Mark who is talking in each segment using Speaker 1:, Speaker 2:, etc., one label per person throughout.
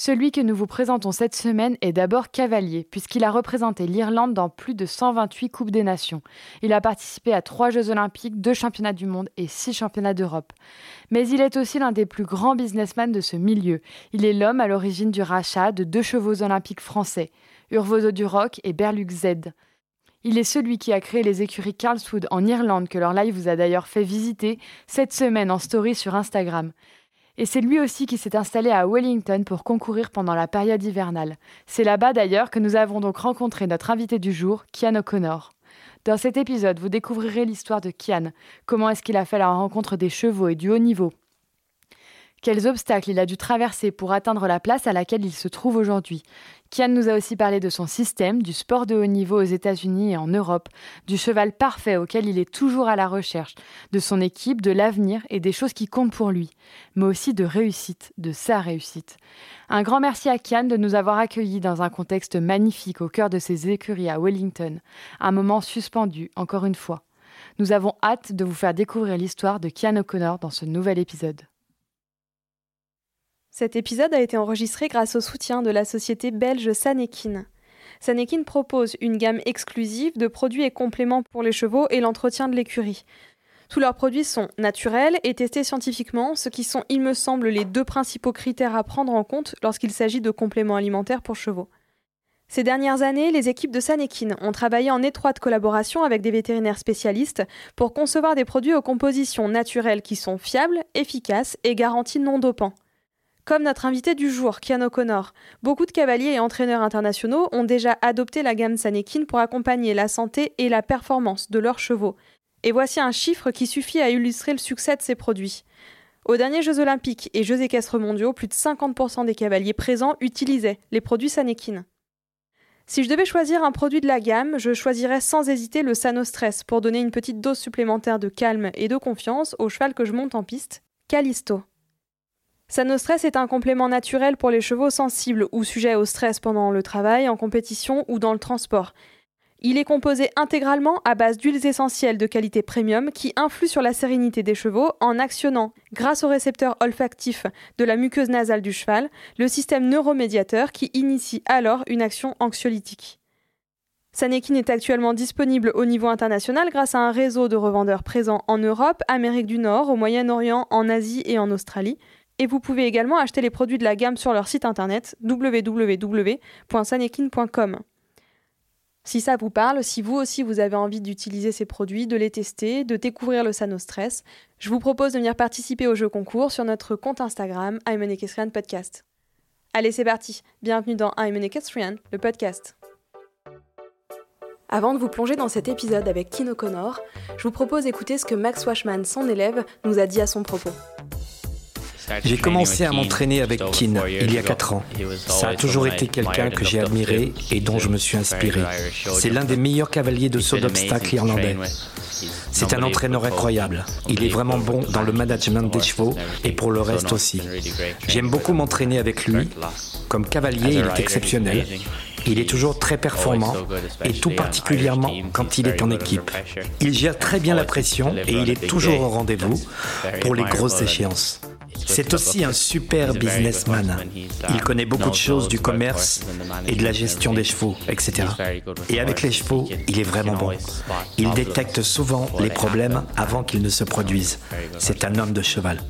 Speaker 1: Celui que nous vous présentons cette semaine est d'abord cavalier, puisqu'il a représenté l'Irlande dans plus de 128 Coupes des Nations. Il a participé à trois Jeux olympiques, deux championnats du monde et six championnats d'Europe. Mais il est aussi l'un des plus grands businessmen de ce milieu. Il est l'homme à l'origine du rachat de deux chevaux olympiques français, Urvoso du Rock et Berlux Z. Il est celui qui a créé les écuries Carlswood en Irlande que leur live vous a d'ailleurs fait visiter cette semaine en story sur Instagram. Et c'est lui aussi qui s'est installé à Wellington pour concourir pendant la période hivernale. C'est là-bas d'ailleurs que nous avons donc rencontré notre invité du jour, Kian O'Connor. Dans cet épisode, vous découvrirez l'histoire de Kian, comment est-ce qu'il a fait la rencontre des chevaux et du haut niveau, quels obstacles il a dû traverser pour atteindre la place à laquelle il se trouve aujourd'hui? Kian nous a aussi parlé de son système, du sport de haut niveau aux États-Unis et en Europe, du cheval parfait auquel il est toujours à la recherche, de son équipe, de l'avenir et des choses qui comptent pour lui, mais aussi de réussite, de sa réussite. Un grand merci à Kian de nous avoir accueillis dans un contexte magnifique au cœur de ses écuries à Wellington, un moment suspendu, encore une fois. Nous avons hâte de vous faire découvrir l'histoire de Kian O'Connor dans ce nouvel épisode.
Speaker 2: Cet épisode a été enregistré grâce au soutien de la société belge Sanekin. Sanekin propose une gamme exclusive de produits et compléments pour les chevaux et l'entretien de l'écurie. Tous leurs produits sont naturels et testés scientifiquement, ce qui sont, il me semble, les deux principaux critères à prendre en compte lorsqu'il s'agit de compléments alimentaires pour chevaux. Ces dernières années, les équipes de Sanekin ont travaillé en étroite collaboration avec des vétérinaires spécialistes pour concevoir des produits aux compositions naturelles qui sont fiables, efficaces et garantis non dopants. Comme notre invité du jour, Kian O'Connor, beaucoup de cavaliers et entraîneurs internationaux ont déjà adopté la gamme Sanekin pour accompagner la santé et la performance de leurs chevaux. Et voici un chiffre qui suffit à illustrer le succès de ces produits. Aux derniers Jeux olympiques et Jeux équestres mondiaux, plus de 50% des cavaliers présents utilisaient les produits Sanekin. Si je devais choisir un produit de la gamme, je choisirais sans hésiter le Sanostress pour donner une petite dose supplémentaire de calme et de confiance au cheval que je monte en piste, Callisto. Sanostress est un complément naturel pour les chevaux sensibles ou sujets au stress pendant le travail, en compétition ou dans le transport. Il est composé intégralement à base d'huiles essentielles de qualité premium qui influent sur la sérénité des chevaux en actionnant, grâce au récepteur olfactif de la muqueuse nasale du cheval, le système neuromédiateur qui initie alors une action anxiolytique. Sanekin est actuellement disponible au niveau international grâce à un réseau de revendeurs présents en Europe, Amérique du Nord, au Moyen-Orient, en Asie et en Australie, et vous pouvez également acheter les produits de la gamme sur leur site internet www.sanekin.com. Si ça vous parle, si vous aussi vous avez envie d'utiliser ces produits, de les tester, de découvrir le Sanostress, je vous propose de venir participer au jeu concours sur notre compte Instagram I'm Podcast. Allez, c'est parti. Bienvenue dans I'm le podcast. Avant de vous plonger dans cet épisode avec Kino Connor, je vous propose d'écouter ce que Max Washman, son élève, nous a dit à son propos.
Speaker 3: J'ai commencé à m'entraîner avec Keane il y a 4 ans. Ça a toujours été quelqu'un que j'ai admiré et dont je me suis inspiré. C'est l'un des meilleurs cavaliers de saut d'obstacle irlandais. C'est un entraîneur incroyable. Il est vraiment bon dans le management des chevaux et pour le reste aussi. J'aime beaucoup m'entraîner avec lui. Comme cavalier, il est exceptionnel. Il est toujours très performant et tout particulièrement quand il est en équipe. Il gère très bien la pression et il est toujours au rendez-vous pour les grosses échéances. C'est aussi un super businessman. Il connaît beaucoup de choses du commerce et de la gestion des chevaux, etc. Et avec les chevaux, il est vraiment bon. Il détecte souvent les problèmes avant qu'ils ne se produisent. C'est un homme de cheval.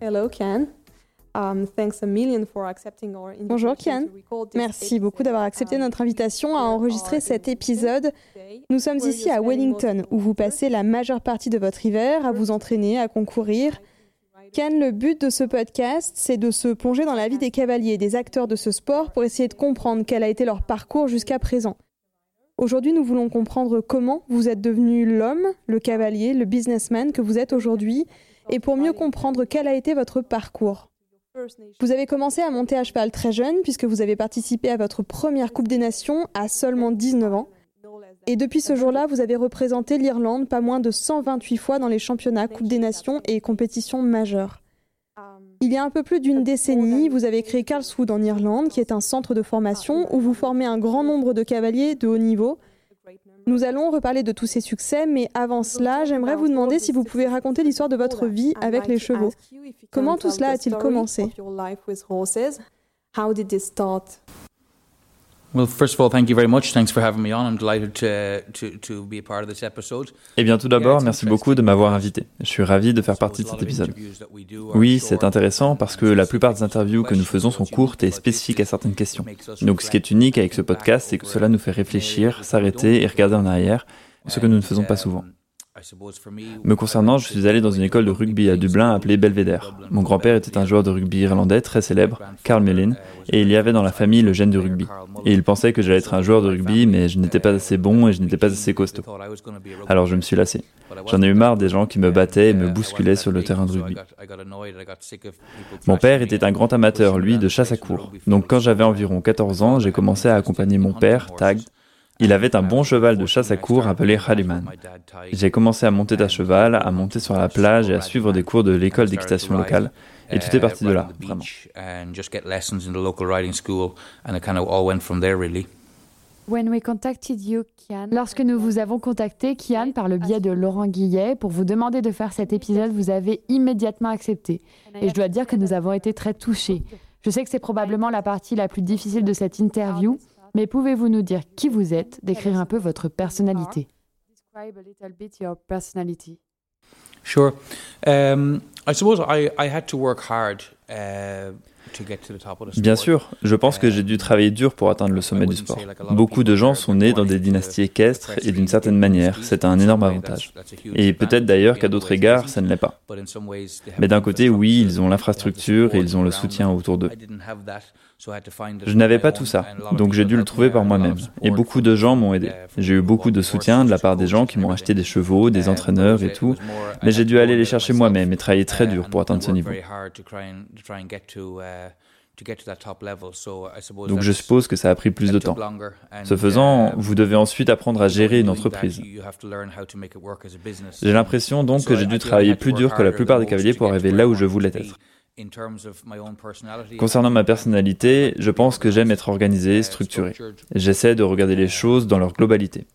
Speaker 2: Hello Ken. Um, Bonjour Kian, merci beaucoup d'avoir accepté um, notre invitation à enregistrer cet épisode. Nous sommes ici à Wellington où vous passez la majeure partie de votre hiver à vous entraîner, à concourir. Ken, le but de ce podcast, c'est de se plonger dans la vie des cavaliers, des acteurs de ce sport pour essayer de comprendre quel a été leur parcours jusqu'à présent. Aujourd'hui, nous voulons comprendre comment vous êtes devenu l'homme, le cavalier, le businessman que vous êtes aujourd'hui, et pour mieux comprendre quel a été votre parcours. Vous avez commencé à monter à cheval très jeune puisque vous avez participé à votre première Coupe des Nations à seulement 19 ans. Et depuis ce jour-là, vous avez représenté l'Irlande pas moins de 128 fois dans les championnats, Coupe des Nations et compétitions majeures. Il y a un peu plus d'une décennie, vous avez créé Karlswood en Irlande, qui est un centre de formation où vous formez un grand nombre de cavaliers de haut niveau nous allons reparler de tous ces succès, mais avant cela, j'aimerais vous demander si vous pouvez raconter l'histoire de votre vie avec les chevaux. Comment tout cela a-t-il commencé
Speaker 4: Eh bien, tout d'abord, merci beaucoup de m'avoir invité. Je suis ravi de faire partie de cet épisode. Oui, c'est intéressant parce que la plupart des interviews que nous faisons sont courtes et spécifiques à certaines questions. Donc, ce qui est unique avec ce podcast, c'est que cela nous fait réfléchir, s'arrêter et regarder en arrière, ce que nous ne faisons pas souvent. Me concernant, je suis allé dans une école de rugby à Dublin appelée Belvedere. Mon grand-père était un joueur de rugby irlandais très célèbre, Carl Mellin, et il y avait dans la famille le gène du rugby. Et il pensait que j'allais être un joueur de rugby, mais je n'étais pas assez bon et je n'étais pas assez costaud. Alors je me suis lassé. J'en ai eu marre des gens qui me battaient et me bousculaient sur le terrain de rugby. Mon père était un grand amateur, lui, de chasse à cour. Donc quand j'avais environ 14 ans, j'ai commencé à accompagner mon père, Tag, il avait un bon cheval de chasse à cour appelé Haliman. J'ai commencé à monter à cheval, à monter sur la plage et à suivre des cours de l'école d'équitation locale. Et tout est parti de là, vraiment.
Speaker 1: Lorsque nous vous avons contacté, Kian, par le biais de Laurent Guillet, pour vous demander de faire cet épisode, vous avez immédiatement accepté. Et je dois dire que nous avons été très touchés. Je sais que c'est probablement la partie la plus difficile de cette interview, mais pouvez-vous nous dire qui vous êtes, décrire un peu votre personnalité? Describe a little bit your personality.
Speaker 4: Sure. Um, I suppose I, I had to work hard uh,
Speaker 5: Bien sûr, je pense que j'ai dû travailler dur pour atteindre le sommet du sport. Beaucoup de gens sont nés dans des dynasties équestres et d'une certaine manière, c'est un énorme avantage. Et peut-être d'ailleurs qu'à d'autres égards, ça ne l'est pas. Mais d'un côté, oui, ils ont l'infrastructure et ils ont le soutien autour d'eux. Je n'avais pas tout ça, donc j'ai dû le trouver par moi-même. Et beaucoup de gens m'ont aidé. J'ai eu beaucoup de soutien de la part des gens qui m'ont acheté des chevaux, des entraîneurs et tout, mais j'ai dû aller les chercher moi-même et travailler très dur pour atteindre ce niveau. Donc je suppose que ça a pris plus de temps. Ce faisant, vous devez ensuite apprendre à gérer une entreprise. J'ai l'impression donc que j'ai dû travailler plus dur que la plupart des cavaliers pour arriver là où je voulais être. Concernant ma personnalité, je pense que j'aime être organisé, structuré. J'essaie de regarder les choses dans leur globalité.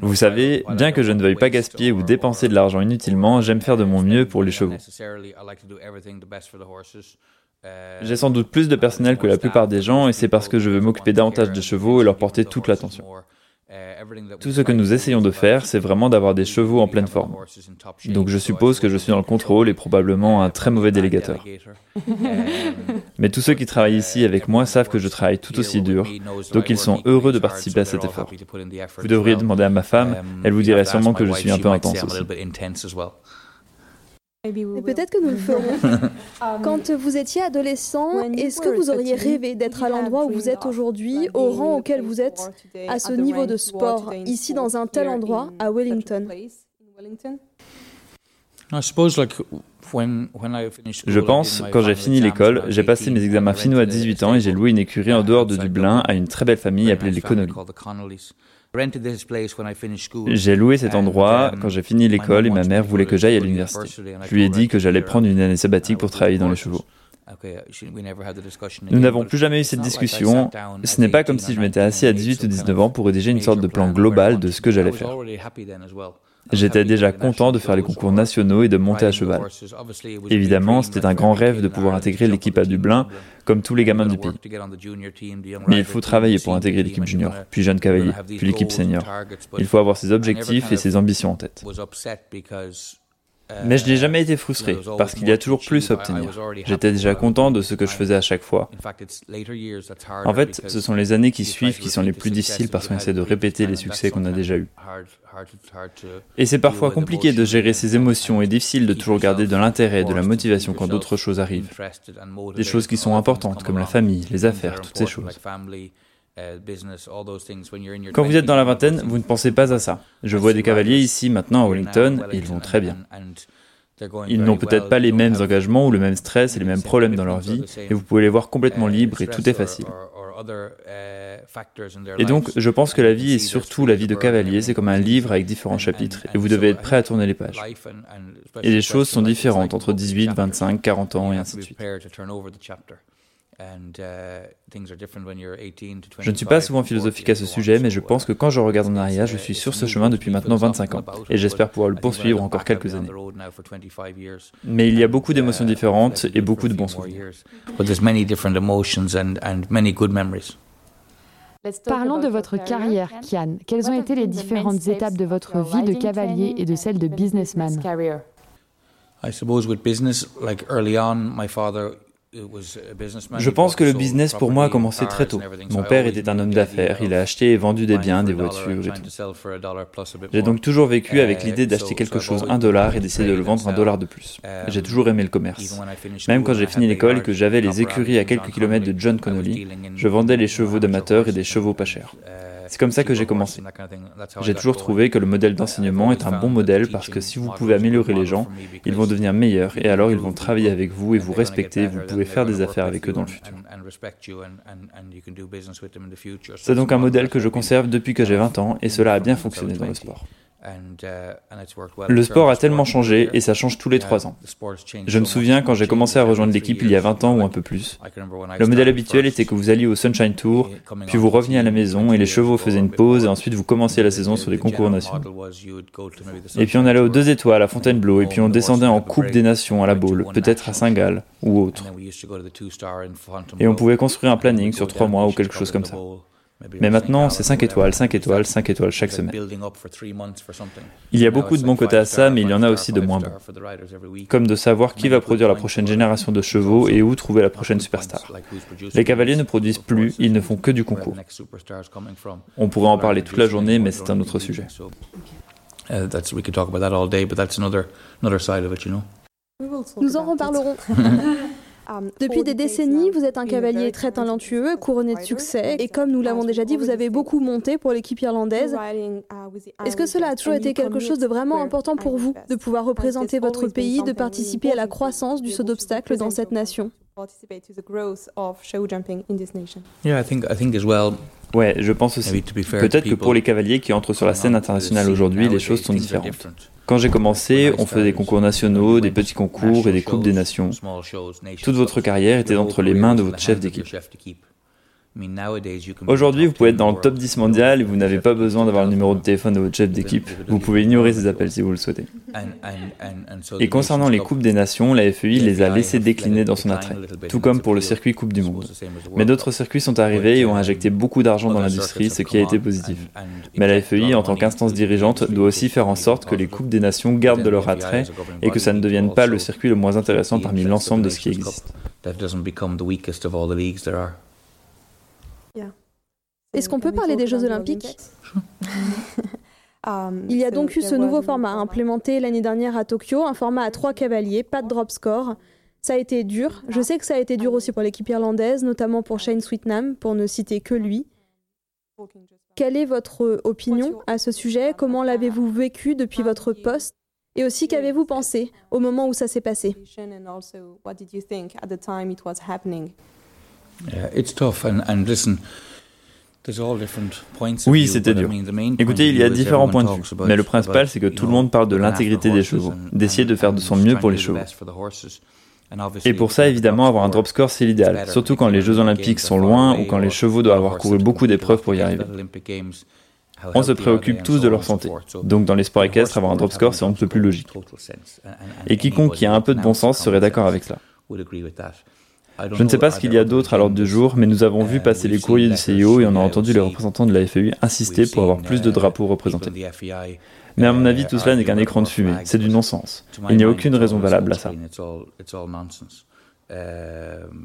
Speaker 5: Vous savez, bien que je ne veuille pas gaspiller ou dépenser de l'argent inutilement, j'aime faire de mon mieux pour les chevaux. J'ai sans doute plus de personnel que la plupart des gens et c'est parce que je veux m'occuper davantage de chevaux et leur porter toute l'attention. Tout ce que nous essayons de faire, c'est vraiment d'avoir des chevaux en pleine forme. Donc je suppose que je suis dans le contrôle et probablement un très mauvais délégateur. Mais tous ceux qui travaillent ici avec moi savent que je travaille tout aussi dur, donc ils sont heureux de participer à cet effort. Vous devriez demander à ma femme, elle vous dirait sûrement que je suis un peu intense aussi.
Speaker 2: Et peut-être que nous le ferons. Quand vous étiez adolescent, est-ce que vous auriez rêvé d'être à l'endroit où vous êtes aujourd'hui, au rang auquel vous êtes, à ce niveau de sport, ici dans un tel endroit, à Wellington?
Speaker 5: je pense, quand j'ai fini l'école, j'ai passé mes examens finaux à 18 ans et j'ai loué une écurie en dehors de Dublin à une très belle famille appelée les Connolly. J'ai loué cet endroit quand j'ai fini l'école et ma mère voulait que j'aille à l'université. Je lui ai dit que j'allais prendre une année sabbatique pour travailler dans les chevaux. Nous n'avons plus jamais eu cette discussion. Ce n'est pas comme si je m'étais assis à 18 ou 19 ans pour rédiger une sorte de plan global de ce que j'allais faire. J'étais déjà content de faire les concours nationaux et de monter à cheval. Évidemment, c'était un grand rêve de pouvoir intégrer l'équipe à Dublin, comme tous les gamins du pays. Mais il faut travailler pour intégrer l'équipe junior, puis jeune cavalier, puis l'équipe senior. Il faut avoir ses objectifs et ses ambitions en tête. Mais je n'ai jamais été frustré, parce qu'il y a toujours plus à obtenir. J'étais déjà content de ce que je faisais à chaque fois. En fait, ce sont les années qui suivent qui sont les plus difficiles parce qu'on essaie de répéter les succès qu'on a déjà eus. Et c'est parfois compliqué de gérer ces émotions et difficile de toujours garder de l'intérêt et de la motivation quand d'autres choses arrivent. Des choses qui sont importantes, comme la famille, les affaires, toutes ces choses. Quand vous êtes dans la vingtaine, vous ne pensez pas à ça. Je vois des cavaliers ici maintenant à Wellington et ils vont très bien. Ils n'ont peut-être pas les mêmes engagements ou le même stress et les mêmes problèmes dans leur vie, et vous pouvez les voir complètement libres et tout est facile. Et donc, je pense que la vie est surtout la vie de cavalier, c'est comme un livre avec différents chapitres, et vous devez être prêt à tourner les pages. Et les choses sont différentes entre 18, 25, 40 ans et ainsi de suite. Je ne suis pas souvent philosophique à ce sujet, mais je pense que quand je regarde en arrière, je suis sur ce chemin depuis maintenant 25 ans, et j'espère pouvoir le poursuivre encore quelques années. Mais il y a beaucoup d'émotions différentes et beaucoup de bons souvenirs.
Speaker 1: Parlons de votre carrière, Kian. Quelles ont été les différentes étapes de votre vie de cavalier et de celle de businessman?
Speaker 5: Je pense que le business pour moi a commencé très tôt. Mon père était un homme d'affaires, il a acheté et vendu des biens, des voitures et tout. J'ai donc toujours vécu avec l'idée d'acheter quelque chose un dollar et d'essayer de le vendre un dollar de plus. J'ai toujours aimé le commerce. Même quand j'ai fini l'école et que j'avais les écuries à quelques kilomètres de John Connolly, je vendais les chevaux d'amateurs et des chevaux pas chers. C'est comme ça que j'ai commencé. J'ai toujours trouvé que le modèle d'enseignement est un bon modèle parce que si vous pouvez améliorer les gens, ils vont devenir meilleurs et alors ils vont travailler avec vous et vous respecter, vous pouvez faire des affaires avec eux dans le futur. C'est donc un modèle que je conserve depuis que j'ai 20 ans et cela a bien fonctionné dans le sport. Uh, le sport a tellement changé et ça change tous les trois ans. Je me souviens quand j'ai commencé à rejoindre l'équipe il y a 20 ans ou un peu plus. Le modèle habituel était que vous alliez au Sunshine Tour, puis vous reveniez à la maison et les chevaux faisaient une pause et ensuite vous commenciez la saison sur les concours nationaux. Et puis on allait aux deux étoiles à Fontainebleau et puis on descendait en Coupe des Nations à la Baule, peut-être à Saint-Gall ou autre. Et on pouvait construire un planning sur trois mois ou quelque chose comme ça. Mais maintenant, c'est 5 étoiles, 5 étoiles, 5 étoiles chaque semaine. Il y a beaucoup de bons côtés à ça, mais il y en a aussi de moins bons. Comme de savoir qui va produire la prochaine génération de chevaux et où trouver la prochaine superstar. Les cavaliers ne produisent plus, ils ne font que du concours. On pourrait en parler toute la journée, mais c'est un autre sujet.
Speaker 2: Nous en reparlerons. Depuis des décennies, vous êtes un cavalier très talentueux, couronné de succès, et comme nous l'avons déjà dit, vous avez beaucoup monté pour l'équipe irlandaise. Uh, Est-ce que cela a toujours été quelque chose de vraiment important pour vous, de pouvoir représenter votre pays, de participer à la croissance du saut d'obstacle dans cette nation
Speaker 5: Ouais, je pense aussi. Peut-être que pour les cavaliers qui entrent sur la scène internationale aujourd'hui, les choses sont différentes. Quand j'ai commencé, on faisait des concours nationaux, des petits concours et des coupes des nations. Toute votre carrière était entre les mains de votre chef d'équipe. Aujourd'hui, vous pouvez être dans le top 10 mondial et vous n'avez pas besoin d'avoir le numéro de téléphone de votre chef d'équipe. Vous pouvez ignorer ces appels si vous le souhaitez. Et concernant les Coupes des Nations, la FEI les a laissés décliner dans son attrait, tout comme pour le circuit Coupe du Monde. Mais d'autres circuits sont arrivés et ont injecté beaucoup d'argent dans l'industrie, ce qui a été positif. Mais la FEI, en tant qu'instance dirigeante, doit aussi faire en sorte que les Coupes des Nations gardent de leur attrait et que ça ne devienne pas le circuit le moins intéressant parmi l'ensemble de ce qui existe.
Speaker 2: Est-ce qu'on peut parler des Jeux Olympiques um, Il y a donc eu ce nouveau format implémenté l'année dernière à Tokyo, un format à trois cavaliers, pas de drop score. Ça a été dur. Je sais que ça a été dur aussi pour l'équipe irlandaise, notamment pour Shane Sweetnam, pour ne citer que lui. Quelle est votre opinion à ce sujet? Comment l'avez-vous vécu depuis votre poste? Et aussi, qu'avez-vous pensé au moment où ça s'est passé?
Speaker 5: Oui, c'était dur. Écoutez, il y a différents points de vue, mais le principal, c'est que tout le monde parle de l'intégrité des chevaux, d'essayer de faire de son mieux pour les chevaux. Et pour ça, évidemment, avoir un drop score, c'est l'idéal, surtout quand les Jeux Olympiques sont loin ou quand les chevaux doivent avoir couru beaucoup d'épreuves pour y arriver. On se préoccupe tous de leur santé. Donc dans les sports équestres, avoir un drop score, c'est un peu plus logique. Et quiconque qui a un peu de bon sens serait d'accord avec cela. Je ne sais pas ce qu'il y a d'autre à l'ordre du jour, mais nous avons vu passer les courriers du CIO et on a entendu les représentants de la FEI insister pour avoir plus de drapeaux représentés.
Speaker 4: Mais à mon avis, tout cela n'est qu'un écran de fumée. C'est du non-sens. Il n'y a aucune raison valable à ça.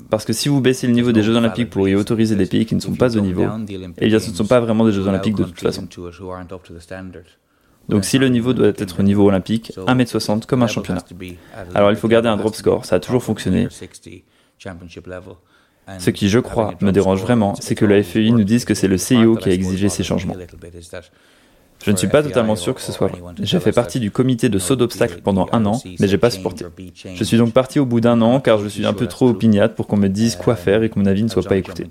Speaker 4: Parce que si vous baissez le niveau des Jeux Olympiques pour y autoriser des pays qui ne sont pas au niveau, eh bien ce ne sont pas vraiment des Jeux Olympiques de toute façon. Donc si le niveau doit être au niveau olympique, 1m60 comme un championnat. Alors il faut garder un drop score, ça a toujours fonctionné. Ce qui, je crois, me dérange vraiment, c'est que la FEI nous dise que c'est le CIO qui a exigé ces changements. Je ne suis pas totalement sûr que ce soit vrai. J'ai fait partie du comité de saut d'obstacles pendant un an, mais j'ai pas supporté. Je suis donc parti au bout d'un an car je suis un peu trop opiniâtre pour qu'on me dise quoi faire et que mon avis ne soit pas écouté.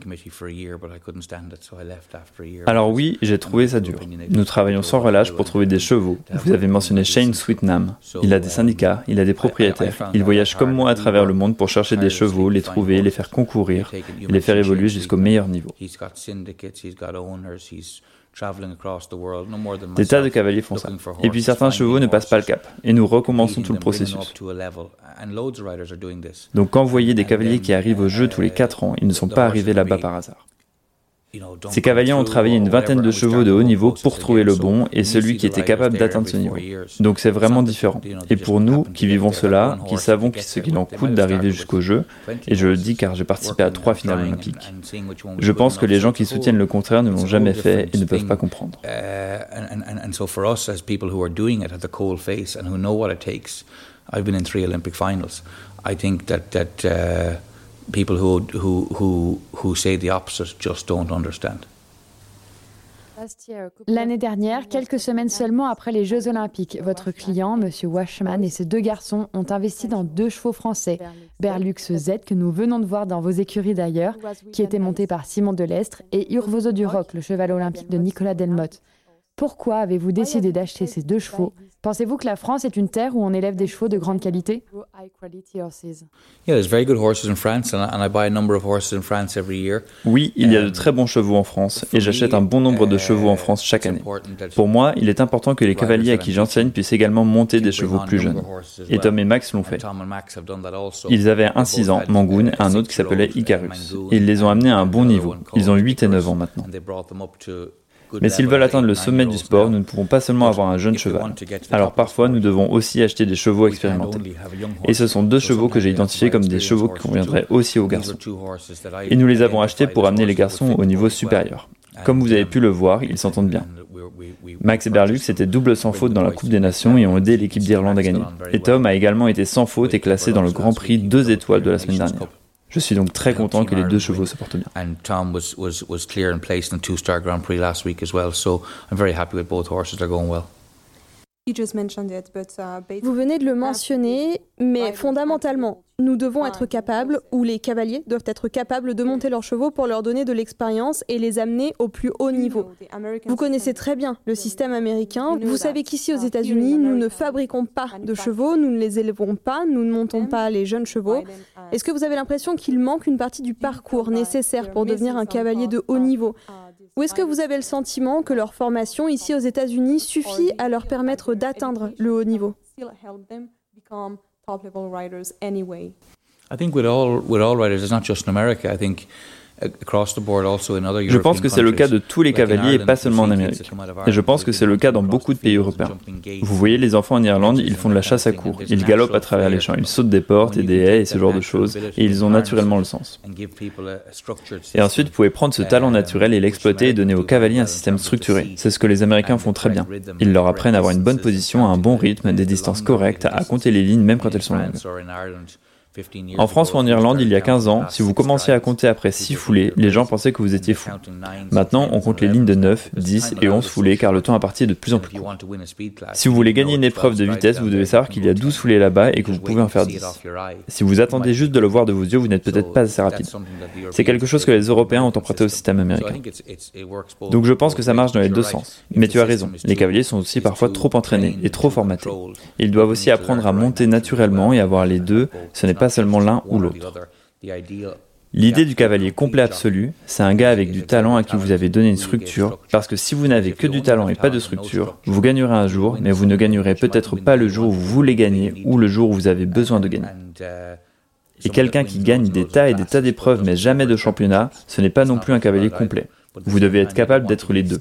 Speaker 4: Alors oui, j'ai trouvé ça dur. Nous travaillons sans relâche pour trouver des chevaux. Vous avez mentionné Shane Sweetnam. Il a des syndicats, il a des propriétaires. Il voyage comme moi à travers le monde pour chercher des chevaux, les trouver, les faire concourir les faire évoluer jusqu'au meilleur niveau. Des tas de cavaliers font ça. Et puis certains chevaux ne passent pas le cap. Et nous recommençons tout le processus. Donc quand vous voyez des cavaliers qui arrivent au jeu tous les 4 ans, ils ne sont pas arrivés là-bas par hasard. Ces cavaliers ont travaillé une vingtaine de chevaux de haut niveau pour trouver le bon et celui qui était capable d'atteindre ce niveau. Donc c'est vraiment différent. Et pour nous qui vivons cela, qui savons ce qu'il en coûte d'arriver jusqu'au jeu, et je le dis car j'ai participé à trois finales olympiques, je pense que les gens qui soutiennent le contraire ne l'ont jamais fait et ne peuvent pas comprendre. I've been in three Olympic finals. I think that that uh, people who, who, who, who say the opposite.
Speaker 1: L'année dernière, quelques semaines seulement après les Jeux Olympiques, votre client, M. Washman, et ses deux garçons ont investi dans deux chevaux français, Berlux Z, que nous venons de voir dans vos écuries d'ailleurs, qui était monté par Simon Delestre, et Urvoso du Roc, le cheval olympique de Nicolas Delmotte. Pourquoi avez-vous décidé d'acheter ces deux chevaux Pensez-vous que la France est une terre où on élève des chevaux de grande qualité
Speaker 4: Oui, il y a de très bons chevaux en France et j'achète un bon nombre de chevaux en France chaque année. Pour moi, il est important que les cavaliers à qui j'enseigne puissent également monter des chevaux plus jeunes. Et Tom et Max l'ont fait. Ils avaient un 6 ans, Mangoon, et un autre qui s'appelait Icarus. Et ils les ont amenés à un bon niveau. Ils ont 8 et 9 ans maintenant. Mais s'ils veulent atteindre le sommet du sport, nous ne pouvons pas seulement avoir un jeune cheval. Alors parfois, nous devons aussi acheter des chevaux expérimentés. Et ce sont deux chevaux que j'ai identifiés comme des chevaux qui conviendraient aussi aux garçons. Et nous les avons achetés pour amener les garçons au niveau supérieur. Comme vous avez pu le voir, ils s'entendent bien. Max et Berlux étaient double sans faute dans la Coupe des Nations et ont aidé l'équipe d'Irlande à gagner. Et Tom a également été sans faute et classé dans le Grand Prix deux étoiles de la semaine dernière. Je suis donc très content que les deux chevaux se portent bien. And Tom was, was, was clear and placed in two-star Grand Prix last week as well, so I'm very happy with both horses. They're going well.
Speaker 2: Uh, Vous venez de le mentionner, mais fondamentalement, nous devons être capables, ou les cavaliers doivent être capables de monter leurs chevaux pour leur donner de l'expérience et les amener au plus haut niveau. Vous connaissez très bien le système américain. Vous savez qu'ici aux États-Unis, nous ne fabriquons pas de chevaux, nous ne les élevons pas, nous ne montons pas les jeunes chevaux. Est-ce que vous avez l'impression qu'il manque une partie du parcours nécessaire pour devenir un cavalier de haut niveau? ou est-ce que vous avez le sentiment que leur formation ici aux États-Unis suffit à leur permettre d'atteindre le haut niveau?
Speaker 6: I think with all with all writers, it's not just in America. I think
Speaker 4: je pense que c'est le cas de tous les cavaliers et pas seulement en Amérique. Et je pense que c'est le cas dans beaucoup de pays européens. Vous voyez les enfants en Irlande, ils font de la chasse à cours, ils galopent à travers les champs, ils sautent des portes et des haies et ce genre de choses, et ils ont naturellement le sens. Et ensuite, vous pouvez prendre ce talent naturel et l'exploiter et donner aux cavaliers un système structuré. C'est ce que les Américains font très bien. Ils leur apprennent à avoir une bonne position, un bon rythme, des distances correctes, à compter les lignes même quand elles sont longues. En France ou en Irlande, il y a 15 ans, si vous commenciez à compter après 6 foulées, les gens pensaient que vous étiez fou. Maintenant, on compte les lignes de 9, 10 et 11 foulées car le temps à partir est de plus en plus court. Si vous voulez gagner une épreuve de vitesse, vous devez savoir qu'il y a 12 foulées là-bas et que vous pouvez en faire 10. Si vous attendez juste de le voir de vos yeux, vous n'êtes peut-être pas assez rapide. C'est quelque chose que les Européens ont emprunté au système américain. Donc je pense que ça marche dans les deux sens. Mais tu as raison, les cavaliers sont aussi parfois trop entraînés et trop formatés. Ils doivent aussi apprendre à monter naturellement et avoir les deux, ce n'est pas seulement l'un ou l'autre. L'idée du cavalier complet absolu, c'est un gars avec du talent à qui vous avez donné une structure, parce que si vous n'avez que du talent et pas de structure, vous gagnerez un jour, mais vous ne gagnerez peut-être pas le jour où vous voulez gagner ou le jour où vous avez besoin de gagner. Et quelqu'un qui gagne des tas et des tas d'épreuves mais jamais de championnat, ce n'est pas non plus un cavalier complet. Vous devez être capable d'être les deux.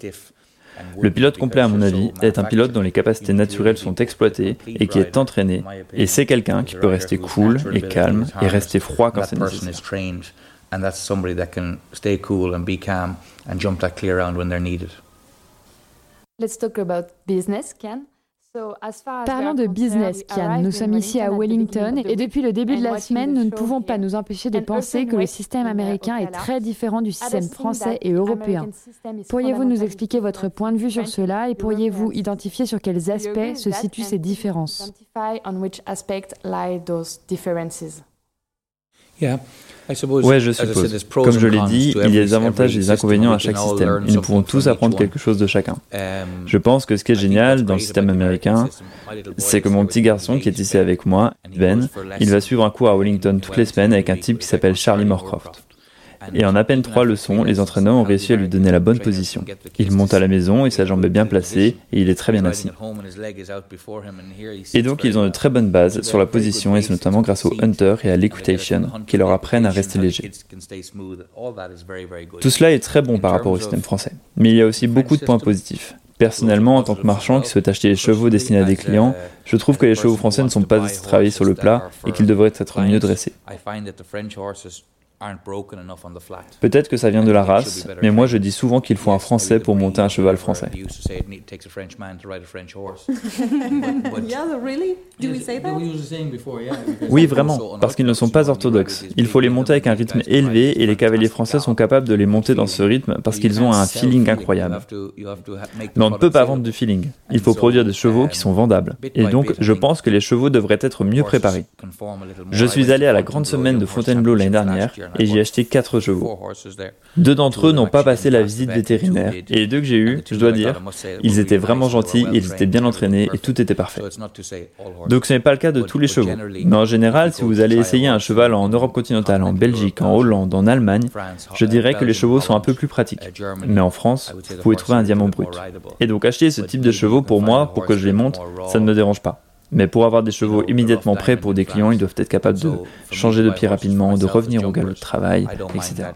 Speaker 5: Le pilote complet, à mon avis, est un pilote dont les capacités naturelles sont exploitées et qui est entraîné, et c'est quelqu'un qui peut rester cool et calme et rester froid quand c'est nécessaire.
Speaker 6: And that's somebody that can stay cool and be calm and jump that clear round when they're needed.
Speaker 1: Let's talk about business, Ken. Parlons de business, Kian. Nous sommes ici à Wellington et depuis le début de la semaine, nous ne pouvons pas nous empêcher de penser que le système américain est très différent du système français et européen. Pourriez-vous nous expliquer votre point de vue sur cela et pourriez-vous identifier sur quels aspects se situent ces différences?
Speaker 5: Ouais, je suppose. Comme je l'ai dit, il y a des avantages et des inconvénients à chaque système. Et nous pouvons tous apprendre quelque chose de chacun.
Speaker 6: Um,
Speaker 5: Je pense que ce qui est génial dans le système américain, c'est que mon petit garçon qui est ici avec moi, Ben, il va suivre un cours à Wellington toutes les semaines avec un type qui s'appelle Charlie Morcroft. Et en à peine trois leçons, les entraîneurs ont réussi à lui donner la bonne position. Il monte à la maison et sa jambe est bien placée et il est très bien assis. Et donc ils ont de très bonnes bases sur la position et c'est notamment grâce au hunter et à l'equitation qui leur apprennent à rester légers. Tout cela est très bon par rapport au système français. Mais il y a aussi beaucoup de points positifs. Personnellement, en tant que marchand qui souhaite acheter les chevaux destinés à des clients, je trouve que les chevaux français ne sont pas assez travaillés sur le plat et qu'ils devraient être mieux dressés. Peut-être que ça vient de la race, mais moi je dis souvent qu'il faut un Français pour monter un cheval français. Oui, vraiment, parce qu'ils ne sont pas orthodoxes. Il faut les monter avec un rythme élevé et les cavaliers français sont capables de les monter dans ce rythme parce qu'ils ont un feeling incroyable. Mais on ne peut pas vendre du feeling. Il faut produire des chevaux qui sont vendables. Et donc, je pense que les chevaux devraient être mieux préparés. Je suis allé à la grande semaine de Fontainebleau l'année dernière et j'ai acheté quatre chevaux. Deux d'entre eux n'ont pas passé la visite vétérinaire et deux que j'ai eus, je dois dire, ils étaient vraiment gentils, ils étaient bien entraînés et tout était parfait. Donc ce n'est pas le cas de tous les chevaux. Mais en général, si vous allez essayer un cheval en Europe continentale, en Belgique, en Hollande, en Allemagne, je dirais que les chevaux sont un peu plus pratiques. Mais en France, vous pouvez trouver un diamant brut. Et donc acheter ce type de chevaux pour moi, pour que je les monte, ça ne me dérange pas. Mais pour avoir des chevaux immédiatement prêts pour des clients, ils doivent être capables de changer de pied rapidement, de revenir au galop de travail, etc.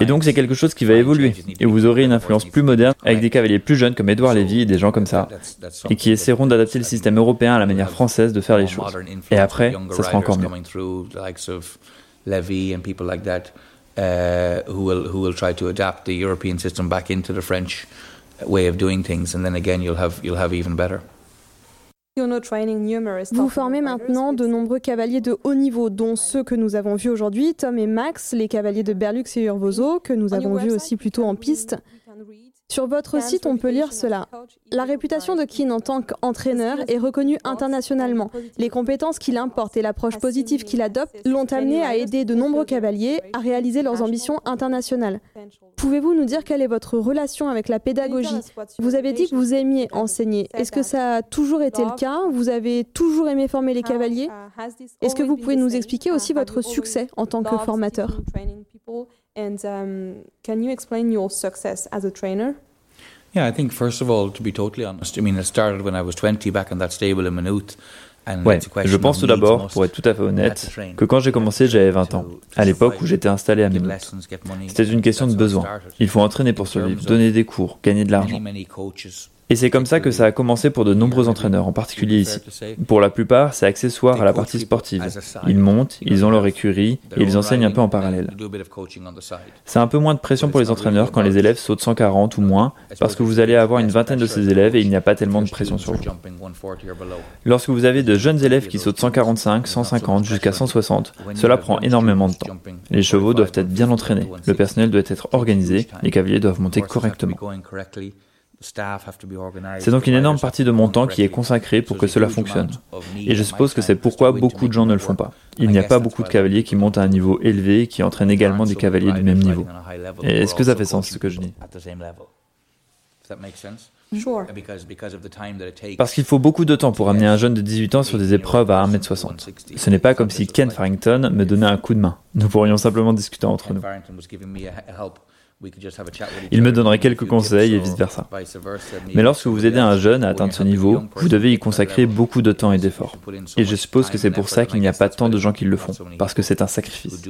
Speaker 5: Et donc c'est quelque chose qui va évoluer. Et vous aurez une influence plus moderne avec des cavaliers plus jeunes comme Edouard Lévy et des gens comme ça, et qui essaieront d'adapter le système européen à la manière française de faire les choses. Et après, ça sera encore mieux.
Speaker 6: Who will who will try to adapt the European system back into the French way of doing things, and then again you'll have you'll have even better.
Speaker 2: Vous formez maintenant de nombreux cavaliers de haut niveau, dont ceux que nous avons vus aujourd'hui, Tom et Max, les cavaliers de Berlux et Urvozo, que nous avons vus aussi plutôt en piste. Sur votre site, on peut lire cela. La réputation de Keane en tant qu'entraîneur est reconnue internationalement. Les compétences qu'il importe et l'approche positive qu'il adopte l'ont amené à aider de nombreux cavaliers à réaliser leurs ambitions internationales. Pouvez-vous nous dire quelle est votre relation avec la pédagogie Vous avez dit que vous aimiez enseigner. Est-ce que ça a toujours été le cas Vous avez toujours aimé former les cavaliers Est-ce que vous pouvez nous expliquer aussi votre succès en tant que formateur
Speaker 6: And um, can you explain your success as a trainer? Yeah, I think first of all, to be totally honest, I mean, it started when I was 20 back in that stable in Maynooth.
Speaker 5: Ouais, je pense tout d'abord, pour être tout à fait honnête, que quand j'ai commencé, j'avais 20 ans, à l'époque où j'étais installé à Maynooth. C'était une question de besoin. Il faut entraîner pour survivre, donner des cours, gagner de l'argent. Et c'est comme ça que ça a commencé pour de nombreux entraîneurs, en particulier ici. Pour la plupart, c'est accessoire à la partie sportive. Ils montent, ils ont leur écurie et ils enseignent un peu en parallèle. C'est un peu moins de pression pour les entraîneurs quand les élèves sautent 140 ou moins, parce que vous allez avoir une vingtaine de ces élèves et il n'y a pas tellement de pression sur vous. Lorsque vous avez de jeunes élèves qui sautent 145, 150 jusqu'à 160, cela prend énormément de temps. Les chevaux doivent être bien entraînés, le personnel doit être organisé, les cavaliers doivent monter correctement. C'est donc une énorme partie de mon temps qui est consacrée pour que cela fonctionne. Et je suppose que c'est pourquoi beaucoup de gens ne le font pas. Il n'y a pas beaucoup de cavaliers qui montent à un niveau élevé et qui entraînent également des cavaliers du même niveau. Est-ce que ça fait sens ce que je dis parce qu'il faut beaucoup de temps pour amener un jeune de 18 ans sur des épreuves à 1m60. Ce n'est pas comme si Ken Farrington me donnait un coup de main. Nous pourrions simplement discuter entre nous. Il me donnerait quelques conseils et vice-versa. Mais lorsque vous aidez un jeune à atteindre ce niveau, vous devez y consacrer beaucoup de temps et d'efforts. Et je suppose que c'est pour ça qu'il n'y a pas tant de gens qui le font, parce que c'est un sacrifice.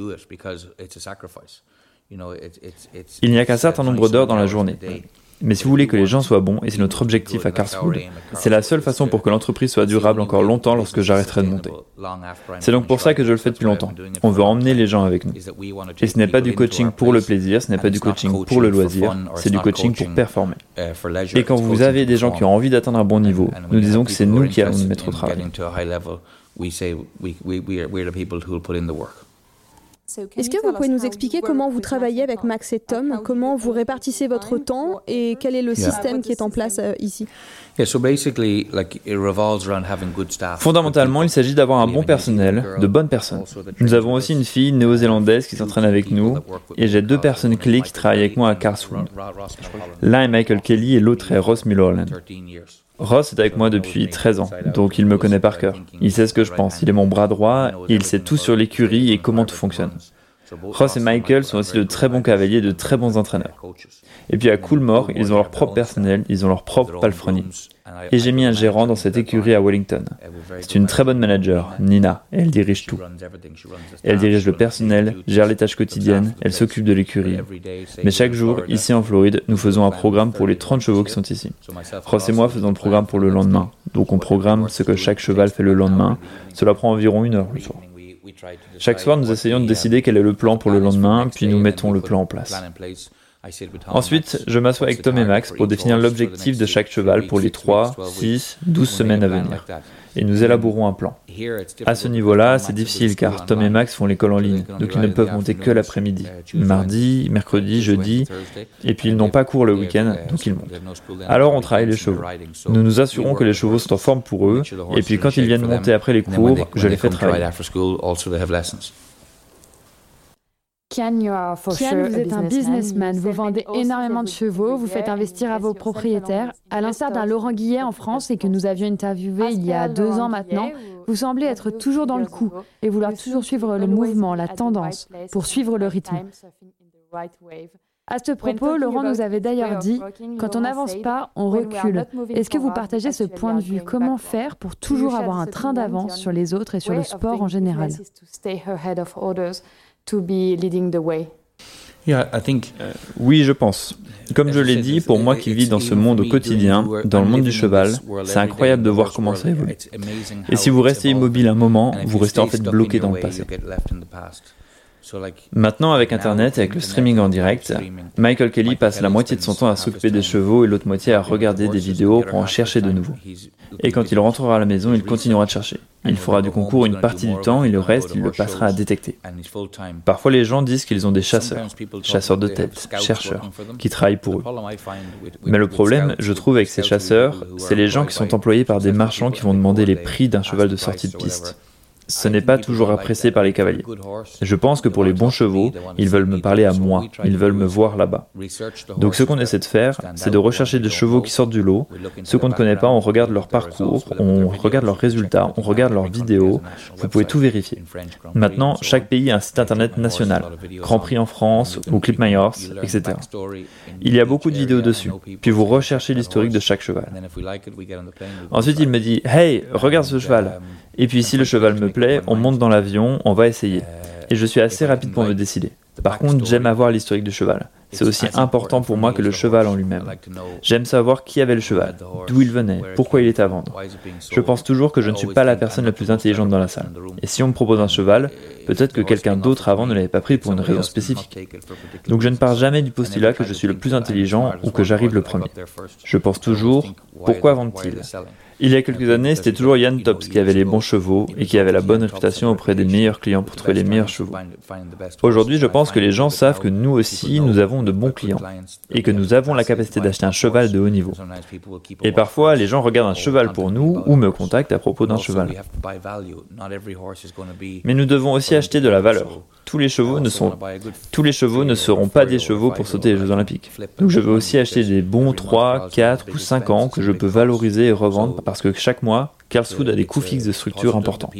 Speaker 5: Il n'y a qu'un certain nombre d'heures dans la journée.
Speaker 4: Mais si vous voulez que les gens soient bons, et c'est notre objectif à Karlsruhe, c'est la seule façon pour que l'entreprise soit durable encore longtemps lorsque j'arrêterai de monter. C'est donc pour ça que je le fais depuis longtemps. On veut emmener les gens avec nous. Et ce n'est pas du coaching pour le plaisir, ce n'est pas du coaching pour le loisir, c'est du coaching pour performer. Et quand vous avez des gens qui ont envie d'atteindre un bon niveau, nous disons que c'est nous qui allons nous mettre au travail.
Speaker 2: Est-ce que vous pouvez nous expliquer comment vous travaillez avec Max et Tom, comment vous répartissez votre temps et quel est le système qui est en place euh, ici
Speaker 4: Fondamentalement, il s'agit d'avoir un bon personnel, de bonnes personnes. Nous avons aussi une fille néo-zélandaise qui s'entraîne avec nous, et j'ai deux personnes clés qui travaillent avec moi à Karlsruhe. L'un est Michael Kelly et l'autre est Ross Mulholland. Ross est avec moi depuis 13 ans, donc il me connaît par cœur. Il sait ce que je pense, il est mon bras droit, il sait tout sur l'écurie et comment tout fonctionne. Ross et Michael sont aussi de très bons cavaliers, de très bons entraîneurs. Et puis à Coolmore, ils ont leur propre personnel, ils ont leur propre palefrenier. Et j'ai mis un gérant dans cette écurie à Wellington. C'est une très bonne manager, Nina, et elle dirige tout. Elle dirige le personnel, gère les tâches quotidiennes, elle s'occupe de l'écurie. Mais chaque jour, ici en Floride, nous faisons un programme pour les 30 chevaux qui sont ici. Ross et moi faisons le programme pour le lendemain. Donc on programme ce que chaque cheval fait le lendemain. Cela prend environ une heure le soir. Chaque soir, nous essayons de décider quel est le plan pour le lendemain, puis nous mettons le plan en place. Ensuite, je m'assois avec Tom et Max pour définir l'objectif de chaque cheval pour les 3, 6, 12 semaines à venir. Et nous élaborons un plan. À ce niveau-là, c'est difficile car Tom et Max font l'école en ligne, donc ils ne peuvent monter que l'après-midi. Mardi, mercredi, jeudi, et puis ils n'ont pas cours le week-end, donc ils montent. Alors on travaille les chevaux. Nous nous assurons que les chevaux sont en forme pour eux, et puis quand ils viennent monter après les cours, je les fais travailler.
Speaker 1: Kian, vous êtes un businessman, vous vendez énormément de chevaux, vous faites investir à vos propriétaires. À l'instar d'un Laurent Guillet en France et que nous avions interviewé il y a deux ans maintenant, vous semblez être toujours dans le coup et vouloir toujours suivre le mouvement, la tendance, pour suivre le rythme. À ce propos, Laurent nous avait d'ailleurs dit, quand on n'avance pas, on recule. Est-ce que vous partagez ce point de vue? Comment faire pour toujours avoir un train d'avance sur les autres et sur le sport en général?
Speaker 4: To be leading the way. Yeah, I think, euh, oui, je pense. Comme je l'ai dit, pour moi qui vis dans ce monde au quotidien, dans le monde du cheval, c'est incroyable de voir comment ça évolue. Et si vous restez immobile un moment, vous restez en fait bloqué dans le passé. Maintenant, avec Internet et avec le streaming en direct, Michael Kelly passe la moitié de son temps à s'occuper des chevaux et l'autre moitié à regarder des vidéos pour en chercher de nouveaux. Et quand il rentrera à la maison, il continuera de chercher. Il fera du concours une partie du temps et le reste, il le passera à détecter. Parfois, les gens disent qu'ils ont des chasseurs, chasseurs de tête, chercheurs, qui travaillent pour eux. Mais le problème, je trouve, avec ces chasseurs, c'est les gens qui sont employés par des marchands qui vont demander les prix d'un cheval de sortie de piste ce n'est pas toujours apprécié par les cavaliers. Je pense que pour les bons chevaux, ils veulent me parler à moi, ils veulent me voir là-bas. Donc ce qu'on essaie de faire, c'est de rechercher des chevaux qui sortent du lot. Ceux qu'on ne connaît pas, on regarde leur parcours, on regarde leurs résultats, on regarde leurs vidéos. Vous pouvez tout vérifier. Maintenant, chaque pays a un site internet national, Grand Prix en France ou Clip My Horse, etc. Il y a beaucoup de vidéos dessus. Puis vous recherchez l'historique de chaque cheval. Ensuite, il me dit Hey, regarde ce cheval. Et puis si le cheval me plaît, on monte dans l'avion, on va essayer. Et je suis assez rapide pour me décider. Par contre, j'aime avoir l'historique du cheval. C'est aussi important pour moi que le cheval en lui-même. J'aime savoir qui avait le cheval, d'où il venait, pourquoi il était à vendre. Je pense toujours que je ne suis pas la personne la plus intelligente dans la salle. Et si on me propose un cheval, peut-être que quelqu'un d'autre avant ne l'avait pas pris pour une raison spécifique. Donc je ne pars jamais du postulat que je suis le plus intelligent ou que j'arrive le premier. Je pense toujours, pourquoi vendent-ils il y a quelques années, c'était toujours Yann Tops qui avait les bons chevaux et qui avait la bonne réputation auprès des meilleurs clients pour trouver les meilleurs chevaux. Aujourd'hui, je pense que les gens savent que nous aussi, nous avons de bons clients et que nous avons la capacité d'acheter un cheval de haut niveau. Et parfois, les gens regardent un cheval pour nous ou me contactent à propos d'un cheval. Mais nous devons aussi acheter de la valeur. Tous les chevaux ne sont, tous les chevaux ne seront pas des chevaux pour sauter les Jeux Olympiques. Donc je veux aussi acheter des bons 3, 4 ou 5 ans que je peux valoriser et revendre parce que chaque mois, Karlsruhe a des coûts fixes de structure importants.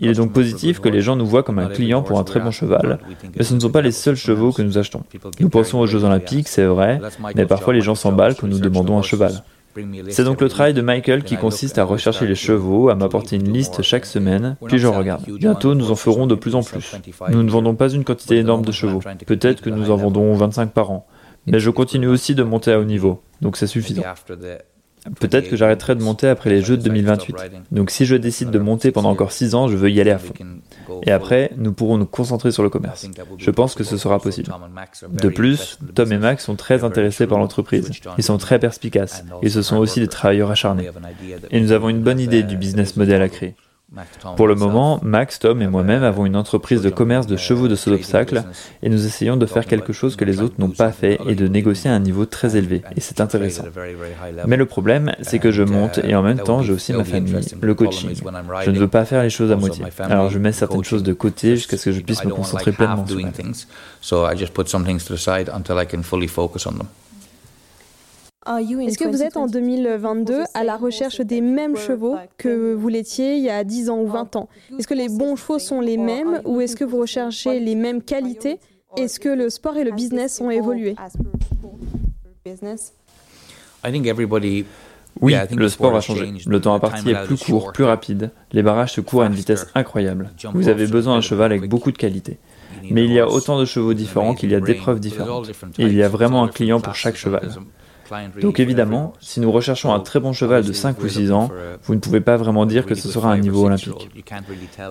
Speaker 4: Il est donc positif que les gens nous voient comme un client pour un très bon cheval, mais ce ne sont pas les seuls chevaux que nous achetons. Nous pensons aux Jeux Olympiques, c'est vrai, mais parfois les gens s'emballent quand nous demandons un cheval. C'est donc le travail de Michael qui consiste à rechercher les chevaux, à m'apporter une liste chaque semaine, puis je regarde. Bientôt, nous en ferons de plus en plus. Nous ne vendons pas une quantité énorme de chevaux. Peut-être que nous en vendons 25 par an. Mais je continue aussi de monter à haut niveau, donc c'est suffisant. Peut-être que j'arrêterai de monter après les Jeux de 2028. Donc si je décide de monter pendant encore 6 ans, je veux y aller à fond. Et après, nous pourrons nous concentrer sur le commerce. Je pense que ce sera possible. De plus, Tom et Max sont très intéressés par l'entreprise. Ils sont très perspicaces. Et ce sont aussi des travailleurs acharnés. Et nous avons une bonne idée du business model à créer. Pour le moment, Max, Tom et moi-même avons une entreprise de commerce de chevaux de saut d'obstacle et nous essayons de faire quelque chose que les autres n'ont pas fait et de négocier à un niveau très élevé. Et c'est intéressant. Mais le problème, c'est que je monte et en même temps, j'ai aussi ma famille, le coaching. Je ne veux pas faire les choses à moitié. Alors je mets certaines choses de côté jusqu'à ce que je puisse me concentrer pleinement sur
Speaker 2: est-ce que vous êtes en 2022 à la recherche des mêmes chevaux que vous l'étiez il y a 10 ans ou 20 ans? Est-ce que les bons chevaux sont les mêmes ou est-ce que vous recherchez les mêmes qualités? Est-ce que le sport et le business ont évolué?
Speaker 4: Oui, le sport a changé. Le temps imparti est plus court, plus rapide. Les barrages se courent à une vitesse incroyable. Vous avez besoin d'un cheval avec beaucoup de qualité. Mais il y a autant de chevaux différents qu'il y a d'épreuves différentes. Et il y a vraiment un client pour chaque cheval. Donc évidemment, si nous recherchons un très bon cheval de 5 ou 6 ans, vous ne pouvez pas vraiment dire que ce sera un niveau olympique.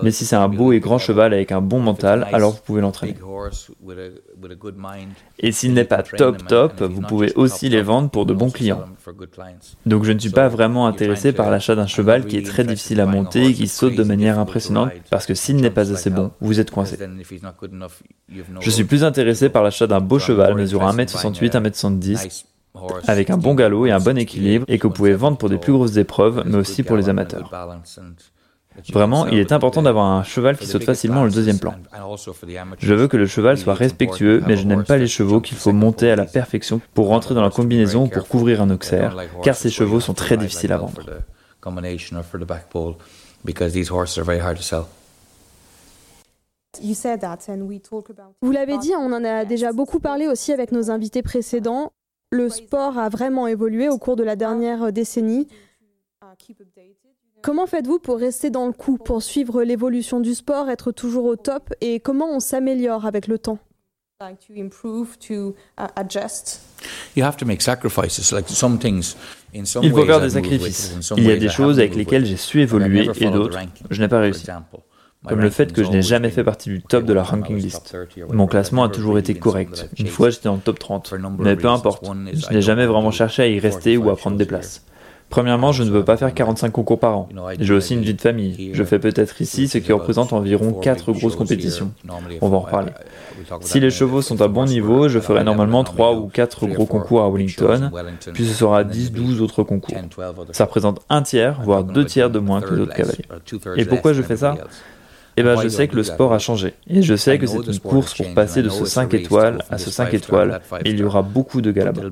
Speaker 4: Mais si c'est un beau et grand cheval avec un bon mental, alors vous pouvez l'entraîner. Et s'il n'est pas top top, vous pouvez aussi les vendre pour de bons clients. Donc je ne suis pas vraiment intéressé par l'achat d'un cheval qui est très difficile à monter et qui saute de manière impressionnante, parce que s'il n'est pas assez bon, vous êtes coincé. Je suis plus intéressé par l'achat d'un beau cheval mesurant 1m68, 1m70 avec un bon galop et un bon équilibre et que vous pouvez vendre pour des plus grosses épreuves, mais aussi pour les amateurs. Vraiment, il est important d'avoir un cheval qui saute facilement au deuxième plan. Je veux que le cheval soit respectueux, mais je n'aime pas les chevaux qu'il faut monter à la perfection pour rentrer dans la combinaison ou pour couvrir un auxerre, car ces chevaux sont très difficiles à vendre.
Speaker 2: Vous l'avez dit, on en a déjà beaucoup parlé aussi avec nos invités précédents le sport a vraiment évolué au cours de la dernière décennie. Comment faites-vous pour rester dans le coup, pour suivre l'évolution du sport, être toujours au top et comment on s'améliore avec le temps?
Speaker 4: Il faut faire des sacrifices. Il y a des choses avec lesquelles j'ai su évoluer et d'autres, je n'ai pas réussi comme le fait que je n'ai jamais fait partie du top de la ranking list. Mon classement a toujours été correct. Une fois, j'étais en top 30. Mais peu importe, je n'ai jamais vraiment cherché à y rester ou à prendre des places. Premièrement, je ne veux pas faire 45 concours par an. J'ai aussi une vie de famille. Je fais peut-être ici ce qui représente environ 4 grosses compétitions. On va en reparler. Si les chevaux sont à bon niveau, je ferai normalement 3 ou 4 gros concours à Wellington, puis ce sera 10-12 autres concours. Ça représente un tiers, voire deux tiers de moins que d'autres cavaliers. Et pourquoi je fais ça? Eh ben, je sais que le sport a changé. Et je sais que c'est une course pour passer de ce 5 étoiles à ce 5 étoiles. Et il y aura beaucoup de galabas.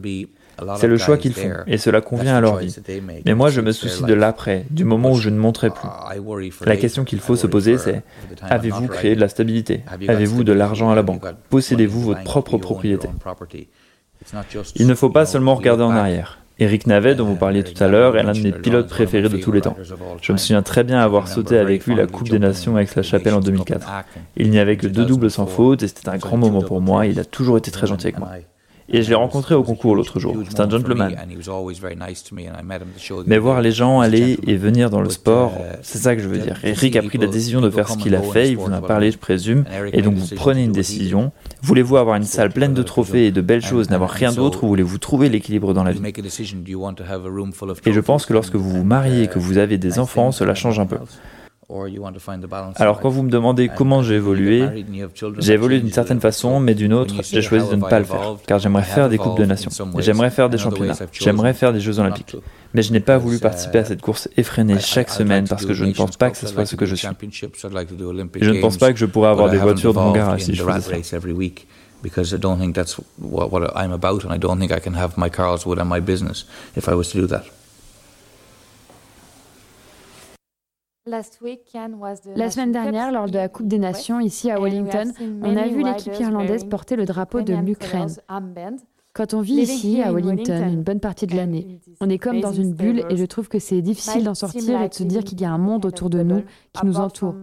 Speaker 4: C'est le choix qu'ils font, et cela convient à leur vie. Mais moi, je me soucie de l'après, du moment où je ne monterai plus. La question qu'il faut se poser, c'est avez-vous créé de la stabilité? Avez-vous de l'argent à la banque? Possédez-vous votre propre propriété Il ne faut pas seulement regarder en arrière. Eric Navet, dont vous parliez tout à l'heure, est l'un de mes pilotes préférés de tous les temps. Je me souviens très bien avoir sauté avec lui la Coupe des Nations avec la chapelle en 2004. Il n'y avait que deux doubles sans faute et c'était un grand moment pour moi. Il a toujours été très gentil avec moi. Et je l'ai rencontré au concours l'autre jour. C'est un gentleman. Mais voir les gens aller et venir dans le sport, c'est ça que je veux dire. Eric a pris la décision de faire ce qu'il a fait, il vous en a parlé, je présume, et donc vous prenez une décision. Voulez-vous avoir une salle pleine de trophées et de belles choses, n'avoir rien d'autre, ou voulez-vous trouver l'équilibre dans la vie Et je pense que lorsque vous vous mariez et que vous avez des enfants, cela change un peu. Alors quand vous me demandez comment j'ai évolué, j'ai évolué d'une certaine façon, mais d'une autre, j'ai choisi de ne pas le faire, car j'aimerais faire des Coupes de Nations, j'aimerais faire des championnats, j'aimerais faire des Jeux Olympiques. Mais je n'ai pas voulu participer à cette course effrénée chaque semaine parce que je ne pense pas que ce soit ce que je suis. Et je ne pense pas que je pourrais avoir des voitures dans mon garage si je faisais ça. because I don't think that's what, what I'm about, and I don't think I can have my cars within my business if I was to do that.
Speaker 1: La semaine dernière, lors de la Coupe des Nations ici à Wellington, on a vu l'équipe irlandaise porter le drapeau de l'Ukraine. Quand on vit ici à Wellington une bonne partie de l'année, on est comme dans une bulle et je trouve que c'est difficile d'en sortir et de se dire qu'il y a un monde autour de nous qui nous entoure.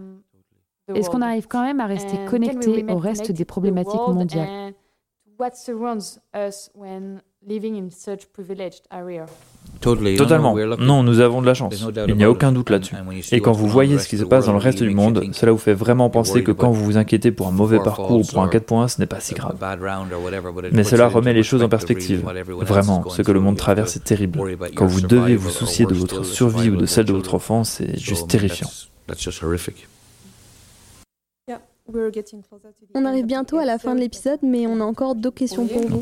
Speaker 1: Est-ce qu'on arrive quand même à rester connecté au reste des problématiques mondiales?
Speaker 5: Totalement. Non, nous avons de la chance. Il n'y a aucun doute là-dessus. Et quand vous voyez ce qui se passe dans le reste du monde, cela vous fait vraiment penser que quand vous vous inquiétez pour un mauvais parcours ou pour un 4 points, ce n'est pas si grave. Mais cela remet les choses en perspective. Vraiment, ce que le monde traverse est terrible. Quand vous devez vous soucier de votre survie ou de celle de votre enfant, c'est juste terrifiant.
Speaker 2: On arrive bientôt à la fin de l'épisode, mais on a encore deux questions pour vous.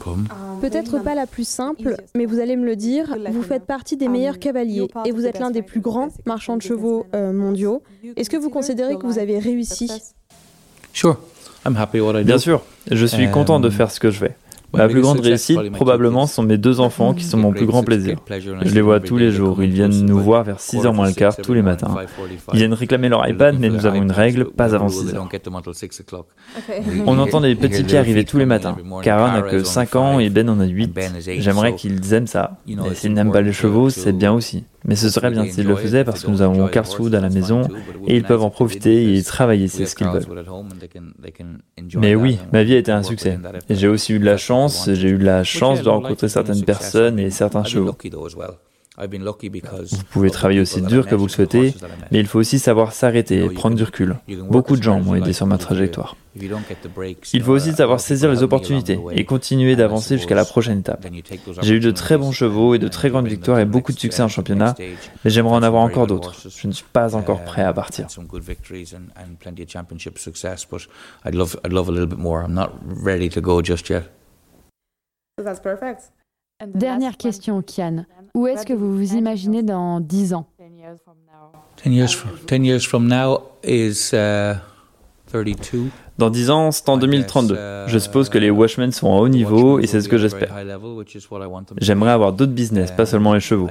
Speaker 2: Peut-être pas la plus simple, mais vous allez me le dire, vous faites partie des meilleurs cavaliers et vous êtes l'un des plus grands marchands de chevaux euh, mondiaux. Est-ce que vous considérez que vous avez réussi
Speaker 5: Bien sûr, je suis content de faire ce que je fais. Ma plus grande réussite, probablement, sont mes deux enfants qui sont mon plus grand plaisir. Je les vois tous les jours. Ils viennent nous voir vers 6h moins le quart tous les matins. Ils viennent réclamer leur iPad, mais nous avons une règle, pas avant 6h. On entend des petits pieds arriver tous les matins. Kara n'a que 5 ans et Ben en a 8. J'aimerais qu'ils aiment ça. Mais s'ils n'aiment pas les chevaux, c'est bien aussi. Mais ce serait bien s'ils le faisaient parce que nous avons Carswood à la maison et ils peuvent en profiter et travailler, c'est ce qu'ils veulent. Mais oui, ma vie a été un succès. J'ai aussi eu de la chance, j'ai eu de la chance de rencontrer certaines personnes et certains chevaux. Vous pouvez travailler aussi dur que vous le souhaitez, mais il faut aussi savoir s'arrêter et prendre du recul. Beaucoup de gens m'ont aidé sur ma trajectoire. Il faut aussi savoir saisir les opportunités et continuer d'avancer jusqu'à la prochaine étape. J'ai eu de très bons chevaux et de très grandes victoires et beaucoup de succès en championnat, mais j'aimerais en avoir encore d'autres. Je ne suis pas encore prêt à partir.
Speaker 1: Dernière question, Kian. Où est-ce que vous vous imaginez dans 10 ans?
Speaker 7: 10 years from now is 32.
Speaker 5: Uh, dans 10 ans, c'est en 2032. Je suppose que les Washmen sont à haut niveau et c'est ce que j'espère. J'aimerais avoir d'autres business, pas seulement les chevaux.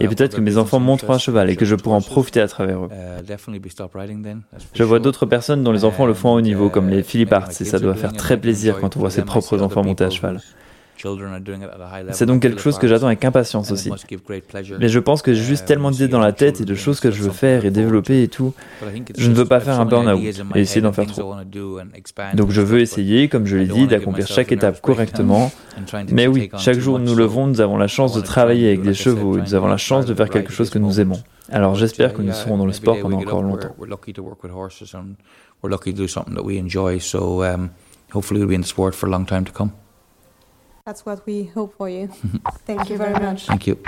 Speaker 5: Et peut-être que mes enfants monteront un cheval et que je pourrai en profiter à travers eux. Je vois d'autres personnes dont les enfants le font à haut niveau, comme les Philip Arts, et ça doit faire très plaisir quand on voit ses propres enfants monter à cheval. C'est donc quelque chose que j'attends avec impatience aussi. Mais je pense que j'ai juste tellement d'idées dans la tête et de choses que je veux faire et développer et tout. Je ne veux pas faire un burn-out et essayer d'en faire trop. Donc je veux essayer, comme je l'ai dit, d'accomplir chaque étape correctement. Mais oui, chaque jour nous levons, nous avons la chance de travailler avec des chevaux et nous avons la chance de faire quelque chose que nous aimons. Alors j'espère que nous serons dans le sport pendant encore longtemps.
Speaker 7: hopefully we'll be in the sport for a long time to come.
Speaker 2: That's what we hope for you. Thank you very much.
Speaker 7: Thank you.